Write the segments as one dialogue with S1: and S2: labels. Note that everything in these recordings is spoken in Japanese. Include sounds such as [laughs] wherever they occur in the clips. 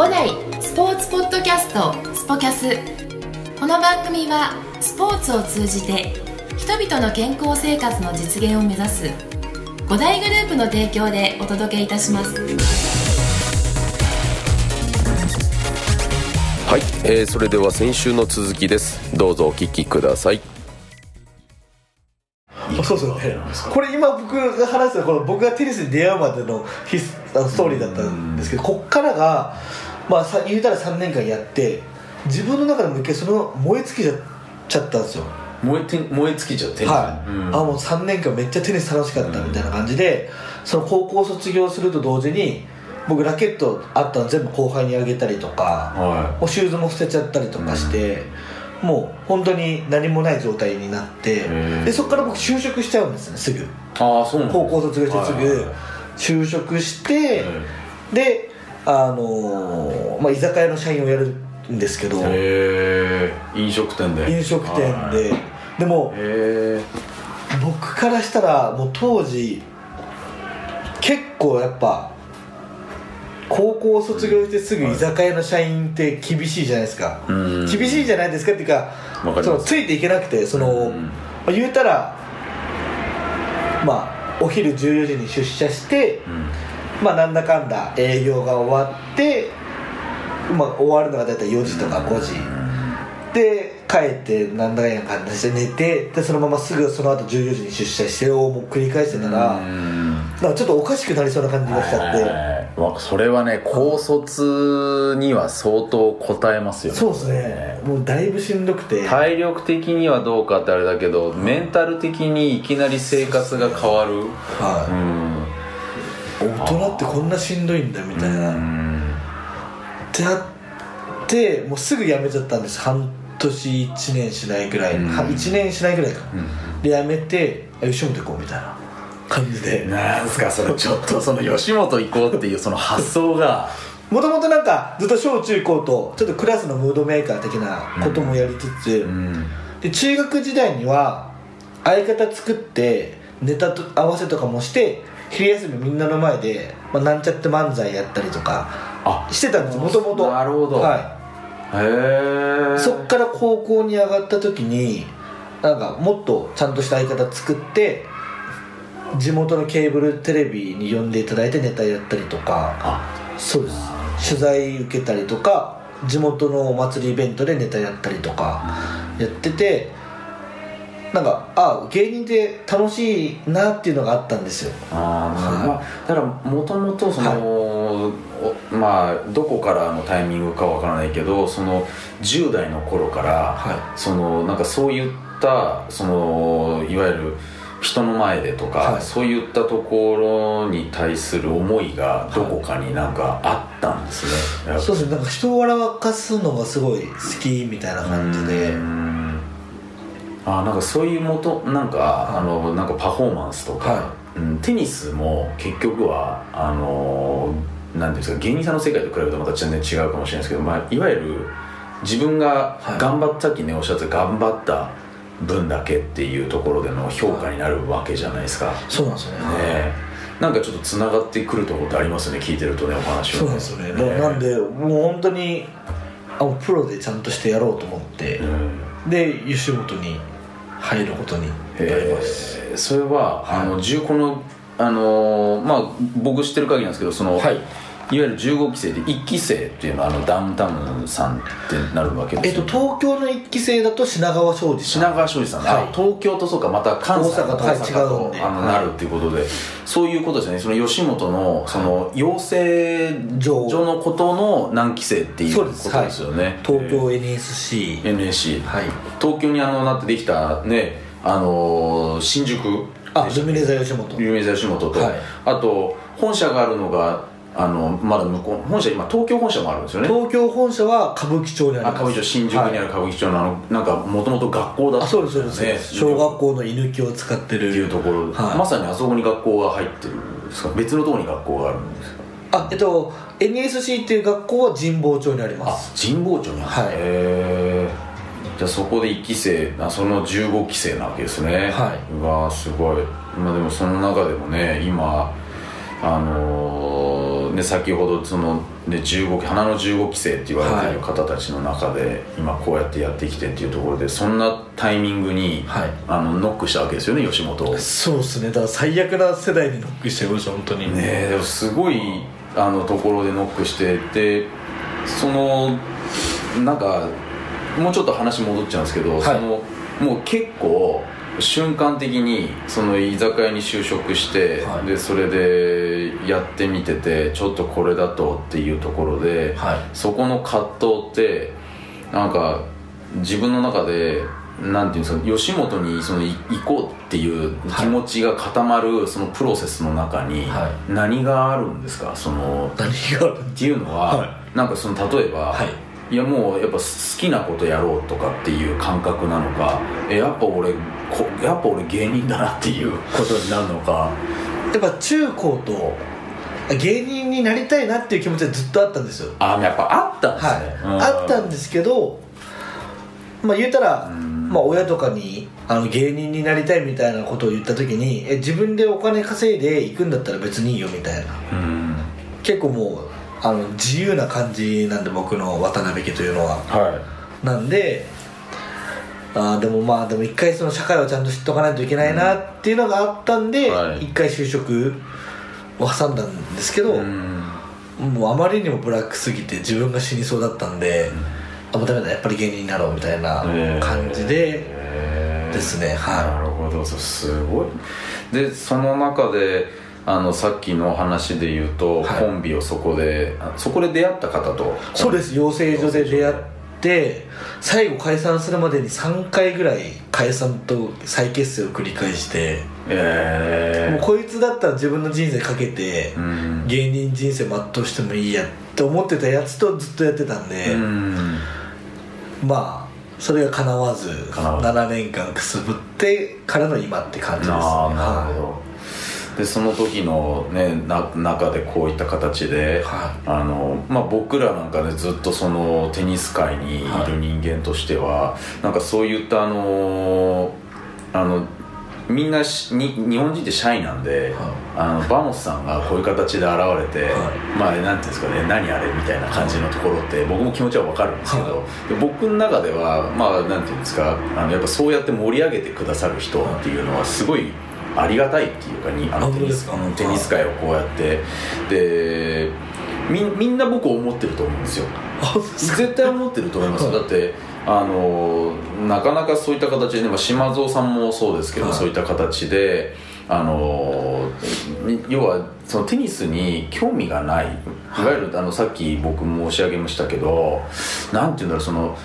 S1: 五代スポーツポッドキャストスポキャス。この番組はスポーツを通じて人々の健康生活の実現を目指す五大グループの提供でお届けいたします。
S2: はい、えー、それでは先週の続きです。どうぞお聞きください。
S3: そうですよねこれ今僕が話したこの僕がテニスに出会うまでのヒスあのストーリーだったんですけどこっからが、まあ、さ言うたら3年間やって自分の中でも一回その燃え尽きちゃったんですよ。
S4: 燃えて燃え尽きちゃって
S3: はい、
S4: うん。
S3: あもう3年間めっちゃテニス楽しかったみたいな感じで、その高校卒業すると同時に僕ラケットあったの全部後輩にあげたりとか、
S4: は
S3: もうシューズも捨てちゃったりとかして、もう本当に何もない状態になって
S4: ー
S3: でそこから僕就職しちゃうんですねすぐ。
S4: いああそうなんだ
S3: 高校卒業してすぐ就職して、であのーまあ、居酒屋の社員をやるんですけど
S4: 飲食店で。
S3: 飲食店
S4: はい。
S3: ででも僕からしたらもう当時結構やっぱ高校卒業してすぐ居酒屋の社員って厳しいじゃないですか、
S4: うん。
S3: 厳しいじゃないですかっていうかそのついていけなくてその、
S4: うん。
S3: まあ言うたらまあお昼14時に出社して、まあなんだかんだ営業が終わって、まあ、終わるのが大体4時とか5時、で帰ってなんだかんだ感じして寝てでそのまますぐその後14時に出社してをもう繰り返してたら、
S4: うん。
S3: なんかちょっとおかしくなりそうな感じがしちゃって、
S4: はい。わそれはね高卒には相当応えますよね。
S3: そうですね。もうだいぶしんどくて、
S4: 体力的にはどうかってあれだけどメンタル的にいきなり生活が変わる。う
S3: はい。
S4: ん
S3: 大人ってこんなしんどいんだみたいな、
S4: うん
S3: ってなってもうすぐ辞めちゃったんです。半年1年しないぐらい、
S4: うん。
S3: は1年しないぐらいか、で辞めてあ吉本行こうみたいな。感じで。
S4: なんすかそれちょっとその吉本行こうっていうその発想が。
S3: もともとなんかずっと小中高とちょっとクラスのムードメーカー的なこともやりつつ、
S4: うん。
S3: で中学時代には相方作ってネタと合わせとかもして昼休みみんなの前で、まあ、なんちゃって漫才やったりとか
S4: あ
S3: してたんですもともと
S4: なるほど。
S3: はい。
S4: へえ
S3: そっから高校に上がった時になんかもっとちゃんとした相方作って地元のケーブルテレビに呼んでいただいてネタやったりとか
S4: あ
S3: そうです。取材受けたりとか地元のお祭りイベントでネタやったりとかやっててなんかあ芸人って楽しいなっていうのがあったんですよ。
S4: あー
S3: はい
S4: まあ、だからもともとその、おまあどこからのタイミングかわからないけどその10代の頃から、
S3: は
S4: そのなんかそういったそのいわゆる人の前でとか、
S3: はい。
S4: そういったところに対する思いがどこかになんかあったんですね、
S3: そうですね。なんか人を笑かすのがすごい好きみたいな感じで。
S4: うんあなんかそういうもとなんか、あのなんかパフォーマンスとか、
S3: は
S4: うん、テニスも結局はあのなんていうんですか芸人さんの世界と比べるとまた全然違うかもしれないですけど、まあ、いわゆる自分が
S3: はい。
S4: 頑張った、さっきねおっしゃってた頑張った分だけっていうところでの評価になるわけじゃないですか、
S3: そうなんですよね。
S4: ね。えなんかちょっとつながってくるところってありますよね聞いてるとねお話を。
S3: そうなんですよね。だなんでもう本当にあプロでちゃんとしてやろうと思って、
S4: うん
S3: で吉本に入ることになります。
S4: えー。それは、あの重このあのーまあ僕知ってる限りなんですけどその、
S3: はい
S4: いわゆる15期生で1期生っていうのはあのダウンタウンさんってなるわけで
S3: えっと東京の一期生だと品川庄司さん。
S4: 品川庄司さん、
S3: はい。
S4: あ東京とそうかまた関西
S3: 大阪とはい違う
S4: あの
S3: はい。
S4: なるっていうことで。そういうことですよね。その吉本のその養成
S3: 上
S4: 所のことの何期生っていう
S3: そうです。
S4: ことですよね。
S3: 東京 NSC、
S4: NSC、
S3: はい。
S4: 東京にあのなってできたねあのー新宿
S3: あルミネ座吉本。
S4: 有名座吉本と、
S3: はい。
S4: あと本社があるのがあのまだ向こう本社今東京本社もあるんですよね。
S3: 東京本社は歌舞伎町にあります。
S4: あ歌舞伎町新宿にある歌舞伎町のあのなんかもともと学校だった
S3: あそうですそうですそうです、小学校の居抜きを使ってる。
S4: っていうところ、
S3: はい。
S4: まさにあそこに学校が入ってるんですか？別のところに学校があるんですか？
S3: あえっと NSC っていう学校は神保町にありま
S4: あ
S3: す
S4: 神保町にある。
S3: はい。
S4: へえじゃあそこで1期生あその15期生なわけですね。
S3: はい。う
S4: わーすごい。まあでもその中でもね今あのーで先ほどその、ね、15花の15期生って言われてる方たちの中で、今こうやってやってきてっていうところでそんなタイミングに、
S3: はい。
S4: あのノックしたわけですよね吉本
S3: そうですね。だから最悪な世代にノックしちゃいました本当に。
S4: えでもすごいあのところでノックしてでそのなんかもうちょっと話戻っちゃうんですけど、
S3: い。
S4: そのもう結構瞬間的にその居酒屋に就職して、
S3: はい。
S4: でそれでやってみててちょっとこれだとっていうところで、
S3: はい。
S4: そこの葛藤ってなんか自分の中でなんていうんですか吉本にそのい行こうっていう気持ちが固まるそのプロセスの中に
S3: は
S4: 何があるんですか？その
S3: 何がある
S4: っていうのは、
S3: は
S4: なんかその例えば、
S3: はい。
S4: いやもうやっぱ好きなことやろうとかっていう感覚なのかえやっぱ俺こやっぱ俺芸人だなっていうことになるのか。
S3: やっぱ中高と芸人になりたいなっていう気持ちはずっとあったんですよ。
S4: あやっぱあったんです
S3: はい。
S4: ね、、
S3: あったんですけどまあ言うたら、
S4: ん。
S3: まあ、親とかにあの芸人になりたいみたいなことを言った時にえ自分でお金稼いで行くんだったら別にいいよみたいな。
S4: うん。
S3: 結構もうあの自由な感じなんで僕の渡辺家というのは。
S4: は
S3: なんであーでもまあでも一回その社会をちゃんと知っとかないといけないなっていうのがあったんで一、
S4: はい。
S3: 回就職を挟んだんですけど、もうあまりにもブラックすぎて自分が死にそうだったんで、あもうダメだやっぱり芸人になろうみたいな感じで、ですねはい。
S4: なるほどそうすごい。でその中であのさっきの話で言うと、
S3: はい。
S4: コンビをそこであそこで出会った方と？
S3: そうです。養成所で出会って最後解散するまでに3回ぐらい解散と再結成を繰り返して、
S4: え
S3: もうこいつだったら自分の人生かけて、
S4: うん。
S3: 芸人人生全うしてもいいやって思ってたやつとずっとやってたんで、
S4: うん。
S3: まあそれが叶わず
S4: 叶わず。
S3: 7年間くすぶってからの今って感じですね。
S4: なるほ
S3: は
S4: どでその時のねな中でこういった形で、
S3: は
S4: あのまあ、僕らなんかねずっとそのテニス界にいる人間としては、なんかそういったあのあのみんなしに日本人ってシャイなんで、あのバモスさんがこういう形で現れて、
S3: は
S4: まあなんていうんですかね何あれみたいな感じのところって僕も気持ちは分かるんですけど、
S3: は
S4: で僕の中ではまあなんていうんですかあのやっぱそうやって盛り上げてくださる人っていうのはすごいありがたいっていうかにあ
S3: あ
S4: のテニステニス界をこうやって。でみみんな僕思ってると思うんですよ。
S3: あ
S4: 絶対思ってると思います
S3: はい。
S4: だってあのなかなかそういった形で、ねまあ、島蔵さんもそうですけど、
S3: はい。
S4: そういった形であのに要はそのテニスに興味がない。い。わゆるあのさっき僕申し上げましたけどなんていうんだろうその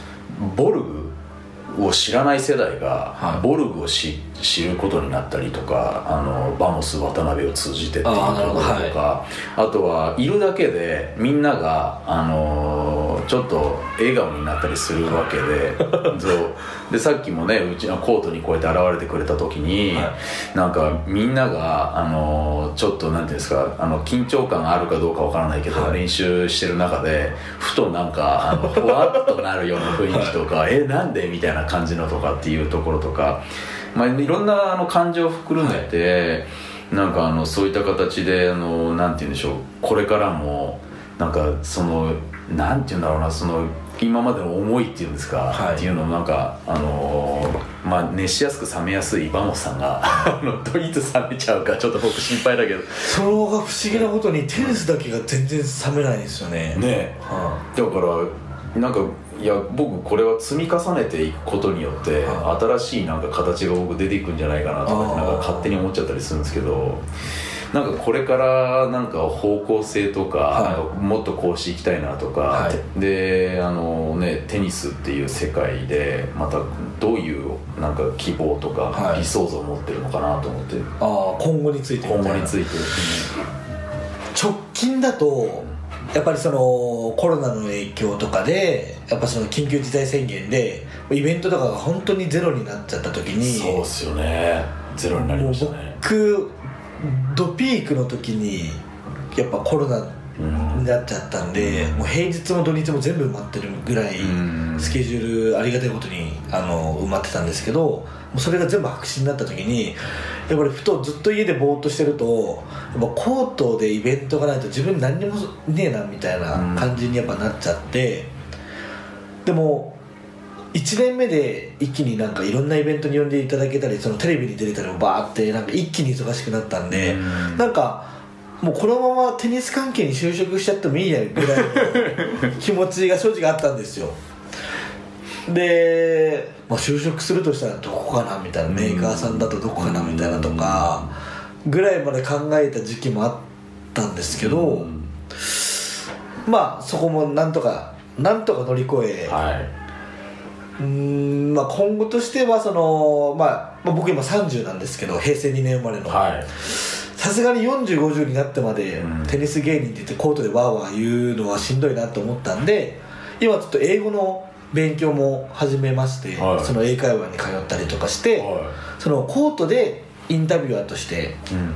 S4: ボルグを知らない世代が、
S3: はい。
S4: ボルグを知知ることになったりとかあのバモス渡辺を通じてっていうところと
S3: あーなるほど
S4: かあとはいるだけでみんなが、あのーちょっと笑顔になったりするわけで [laughs] そう。でさっきもねうちのコートにこうやって現れてくれた時に、
S3: は
S4: なんかみんなが、あのーちょっとなんていうんですかあの緊張感があるかどうかわからないけど、
S3: はい。
S4: 練習してる中でふとなんかあのふわっとなるような雰囲気とか、[laughs] えなんで？みたいな感じのとかっていうところとか、まあ、いろんなあの感情を含めて、なんかあのそういった形であのなんて言うんでしょうこれからもなんかそのなんて言うんだろうなその今までの思いっていうんですか、
S3: はい。
S4: っていうのをなんかあのーまあ熱しやすく冷めやすいバモスさんがい。つ冷めちゃうかちょっと僕心配だけど。
S3: それが不思議なことにテニスだけが全然冷めないんですよね。
S4: ねえ。
S3: は
S4: だからなんかいや僕これは積み重ねていくことによって
S3: は
S4: 新しいなんか形が僕出ていくんじゃないかなとかってなんか勝手に思っちゃったりするんですけどなんかこれからなんか方向性とか,、かもっとこうしていきたいなとか、
S3: は
S4: であのねテニスっていう世界でまたどういうなんか希望とか
S3: はい。
S4: 理想像を持ってるのかなと思って、
S3: ああ今後について
S4: 今後について、
S3: 直近だとやっぱりそのコロナの影響とかでやっぱその緊急事態宣言でイベントとかが本当にゼロになっちゃった時に
S4: そうっすよね。ゼロになりましたね。
S3: 僕ドピークの時にやっぱコロナ
S4: うん
S3: になっちゃったんで、もう平日も土日も全部埋まってるぐらい
S4: うん。
S3: スケジュールありがたいことにあの埋まってたんですけどうそれが全部白紙になった時にやっぱりふとずっと家でぼーっとしてるとやっぱコートでイベントがないと自分何にもねえなみたいな感じにやっぱなっちゃって、でも1年目で一気になんかいろんなイベントに呼んでいただけたりそのテレビに出れたりもバーってなんか一気に忙しくなったんで、
S4: うん。
S3: なんかもうこのままテニス関係に就職しちゃってもいいやぐらいの気持ちが正直あったんですよ。で、まあ、就職するとしたらどこかなみたいなメーカーさんだとどこかなみたいなとかぐらいまで考えた時期もあったんですけど、まあそこもなんとかなんとか乗り越え、
S4: は
S3: うーんまあ、今後としてはその、まあ、まあ僕今30なんですけど平成2年生まれの。
S4: いはい
S3: さすがに4050になってまで
S4: うん。
S3: テニス芸人って言ってコートでわーわー言うのはしんどいなと思ったんで今ちょっと英語の勉強も始めまして、
S4: はい。
S3: その英会話に通ったりとかして、
S4: は
S3: そのコートでインタビュアーとして
S4: い、うん、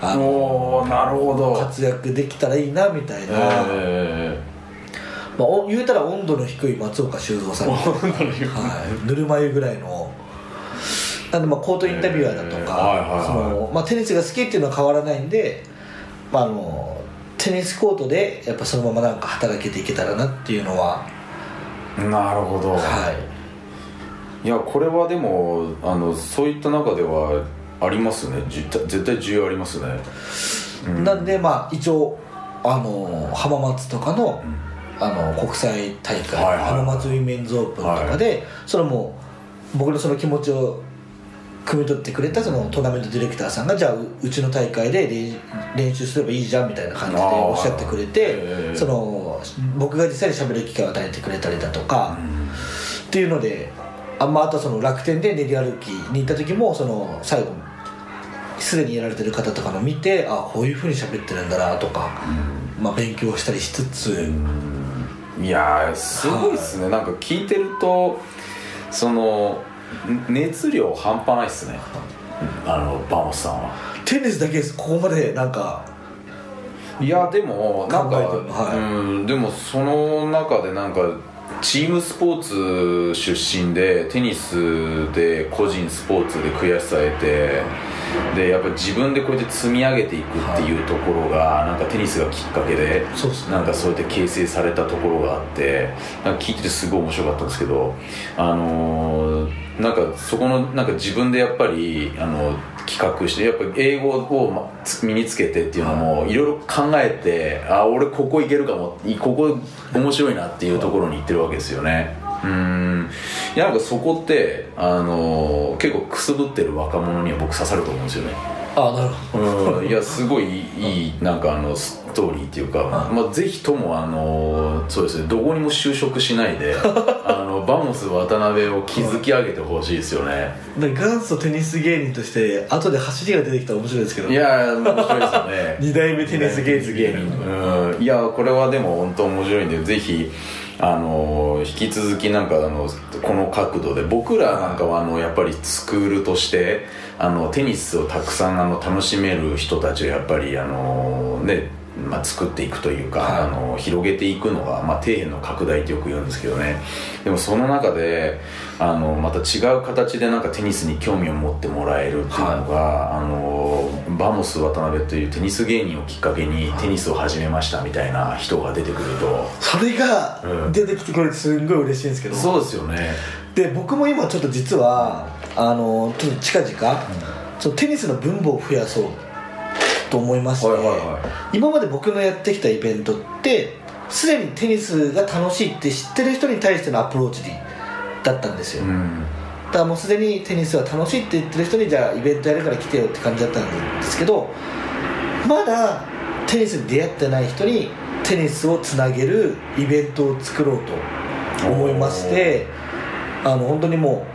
S3: あの
S4: なるほど。
S3: 活躍できたらいいなみたいな、
S4: え
S3: まあ、お言うたら温度の低い松岡修造さんみたいな。[laughs] はい、ぬるま湯ぐらいのなんでまあコートインタビュアーだとか、テニスが好きっていうのは変わらないんで、まあ、あのテニスコートでやっぱそのままなんか働けていけたらなっていうのは
S4: ーなるほど、
S3: はい。
S4: いやこれはでもあのそういった中ではありますね。じ絶対需要ありますね。うん。
S3: なんでまあ一応あの浜松とかの,、あの国際大会、
S4: はいはい
S3: 浜松ウィメンズオープンとかで、それも僕のその気持ちを汲み取ってくれたそのトーナメントディレクターさんがじゃあううちの大会で練練習すればいいじゃんみたいな感じでおっしゃってくれてその僕が実際に喋る機会を与えてくれたりだとか、っていうのであ,、まあ、あとはその楽天で練り歩きに行った時もその最後すでにやられてる方とかの見てあこういうふうに喋ってるんだなとか、まあ、勉強したりしつつ、
S4: いやーすごいっすね。なんか聞いてるとそのん熱量半端ないっすね。あのバモスさんは。
S3: テニスだけです。ここまでなんか。
S4: いやでもなんか、
S3: はい。
S4: うんでもその中でなんかチームスポーツ出身でテニスで個人スポーツで悔しさ得てでやっぱり自分でこうやって積み上げていくっていうところがなんかテニスがきっかけで
S3: そう
S4: なんかそうやって形成されたところがあってなんか聞いててすごい面白かったんですけどあのーなんかそこのなんか自分でやっぱりあの企画してやっぱ英語を身につけてっていうのもい。ろいろ考えてあ俺ここいけるかもいここ面白いなっていうところに行ってるわけですよねうん。いやなんかそこってあのー結構くすぶってる若者には僕刺さると思うんですよね。
S3: あなるほど。
S4: うん。いやすごいいいなんかあのストーリーっていうか、まあ、ぜひともあのそうですねどこにも就職しないで [laughs] あのバモス渡辺を築き上げてほしいですよね。
S3: なんか元祖テニス芸人として後で走りが出てきたら面白いですけど。
S4: いや面白いですよね。[laughs]
S3: 二代目テニス芸人
S4: 芸人。うん。いやこれはでも本当面白いんでぜひあの引き続きなんかあのこの角度で僕らなんかはあのやっぱりスクールとしてあのテニスをたくさんあの楽しめる人たちをやっぱりあのねまあ、作っていくというか、
S3: はい。
S4: あの広げていくのが、まあ、底辺の拡大ってよく言うんですけどね。でもその中であのまた違う形でなんかテニスに興味を持ってもらえるっていうのが、あのバモス渡辺というテニス芸人をきっかけにテニスを始めましたみたいな人が出てくると、
S3: それが
S4: うん。
S3: 出てきてくれてすんごい嬉しいんですけど、
S4: そうですよね。
S3: で僕も今ちょっと実はあのちょっと近々、ちょっとテニスの分母を増やそうと思いまして、
S4: はいはいは
S3: 今まで僕のやってきたイベントってすでにテニスが楽しいって知ってる人に対してのアプローチだったんですよ、
S4: うん。
S3: だからもうすでにテニスは楽しいって言ってる人にじゃあイベントやるから来てよって感じだったんですけどまだテニスに出会ってない人にテニスをつなげるイベントを作ろうと思いましてあの本当にも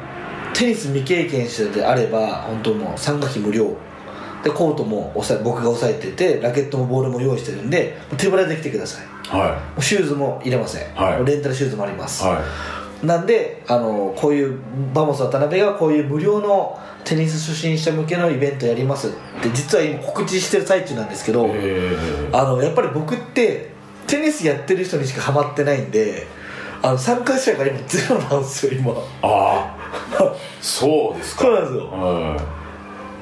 S3: うテニス未経験者であれば本当もう参加費無料でコートも抑え僕が抑えててラケットもボールも用意してるんで手ぶらで来てください。も
S4: は
S3: うシューズも入れません、
S4: はい。
S3: レンタルシューズもあります、
S4: い。は
S3: なんであのこういうバモス渡辺がこういう無料のテニス初心者向けのイベントやります。って実は今告知してる最中なんですけど、あのやっぱり僕ってテニスやってる人にしかハマってないんであの参加者が今ゼロなんですよ今。
S4: ああそうですか。
S3: そうなんですよ。
S4: は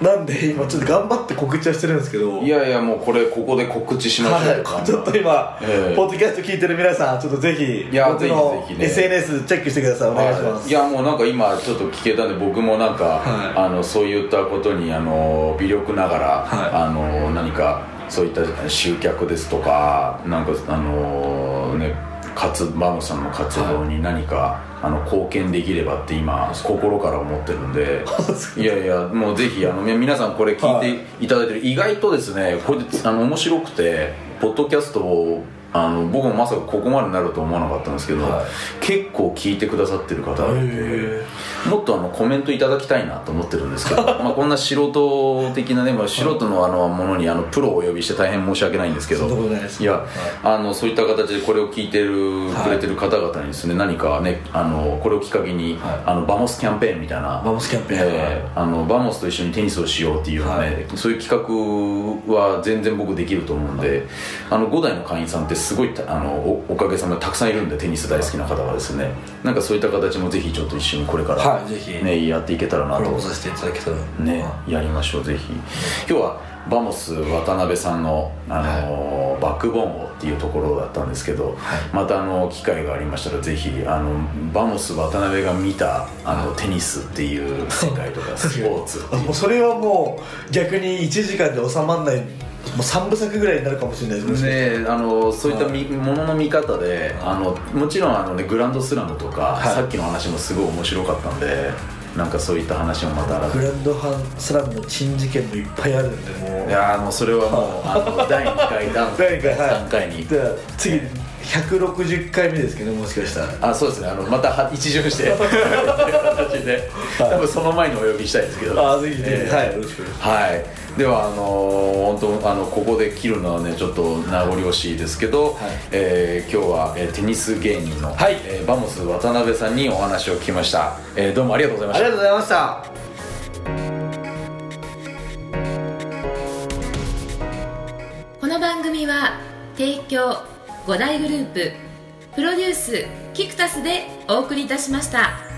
S3: なんで今ちょっと頑張って告知はしてるんですけど。
S4: いいやいやもうこれここで告知しましょう
S3: はい、ちょっと今、
S4: ええ。
S3: ポッドキャスト聞いてる皆さんちょっとぜひ
S4: いや
S3: 僕の SNS チェックしてください。お願いします、
S4: いやもうなんか今ちょっと聞けたんで僕もなんか、
S3: はい。
S4: あのそういったことにあの微力ながら、
S3: はい。
S4: あの何かそういった集客ですとかなんかあのね活バムさんの活動に何か、あの貢献できればって今心から思ってるんで。[laughs] いやいやもうぜひあのみ皆さんこれ聞いてい。ただいてる、意外とですねこれであの面白くてポッドキャストをあの僕もまさかここまでなると思わなかったんですけど、
S3: はい。
S4: 結構聞いてくださってる方もっとあのコメントいただきたいなと思ってるんですけど [laughs] まあこんな素人的なね、まあ、素人のあのものにあのプロをお呼びして大変申し訳ないんですけど
S3: い
S4: や、
S3: はい。
S4: あのそういった形でこれを聞いてる、
S3: はい
S4: くれてる方々にですね何かねあのこれをきっかけに、
S3: はい。
S4: あのバモスキャンペーンみたいな
S3: バモスキャンペーン。
S4: えーあのバモスと一緒にテニスをしようっていうね、
S3: はい。
S4: そういう企画は全然僕できると思うんで、あの5代の会員さんってすごいたあのおかげさまでたくさんいるんでテニス大好きな方がですね。なんかそういった形もぜひちょっと一緒にこれから、
S3: はいぜひ。
S4: ね、やっていけたらなと。
S3: コラボさせていただけたら
S4: ね、やりましょうぜひ。今日はバモス渡辺さんの、あのバックボーンをっていうところだったんですけど、またあの機会がありましたらぜひあのバモス渡辺が見たあのテニスっていう世界とかスポーツ
S3: それはもう逆に1時間で収まらないもう3部作ぐらいになるかもしれないです
S4: ね、あのそういったみものの見方であのもちろんあの、ね、グランドスラムとか、
S3: はい。
S4: さっきの話もすごい面白かったんでなんかそういった話もまた
S3: グランドハンスラムの珍事件もいっぱいあるんでもう。
S4: いやーもうそれはもうあの [laughs] 第2回
S3: 第二回はい。
S4: 3回に。
S3: 次160回目ですけどもしかしたら。
S4: あそうですね。あのまたは一巡して。[laughs] 形で。多分その前にお呼びしたいですけど。
S3: あぜひぜひ、
S4: えー。
S3: はいよろしく
S4: はい。ではあのー本当あのここで切るのはねちょっと名残惜しいですけど、えー今日は、えーテニス芸人の、
S3: はい。
S4: えーバモス渡辺さんにお話を聞きました、えーどうもありがとうございました。
S3: ありがとうございました。
S1: この番組は提供5大グループプロデュースキクタスでお送りいたしました。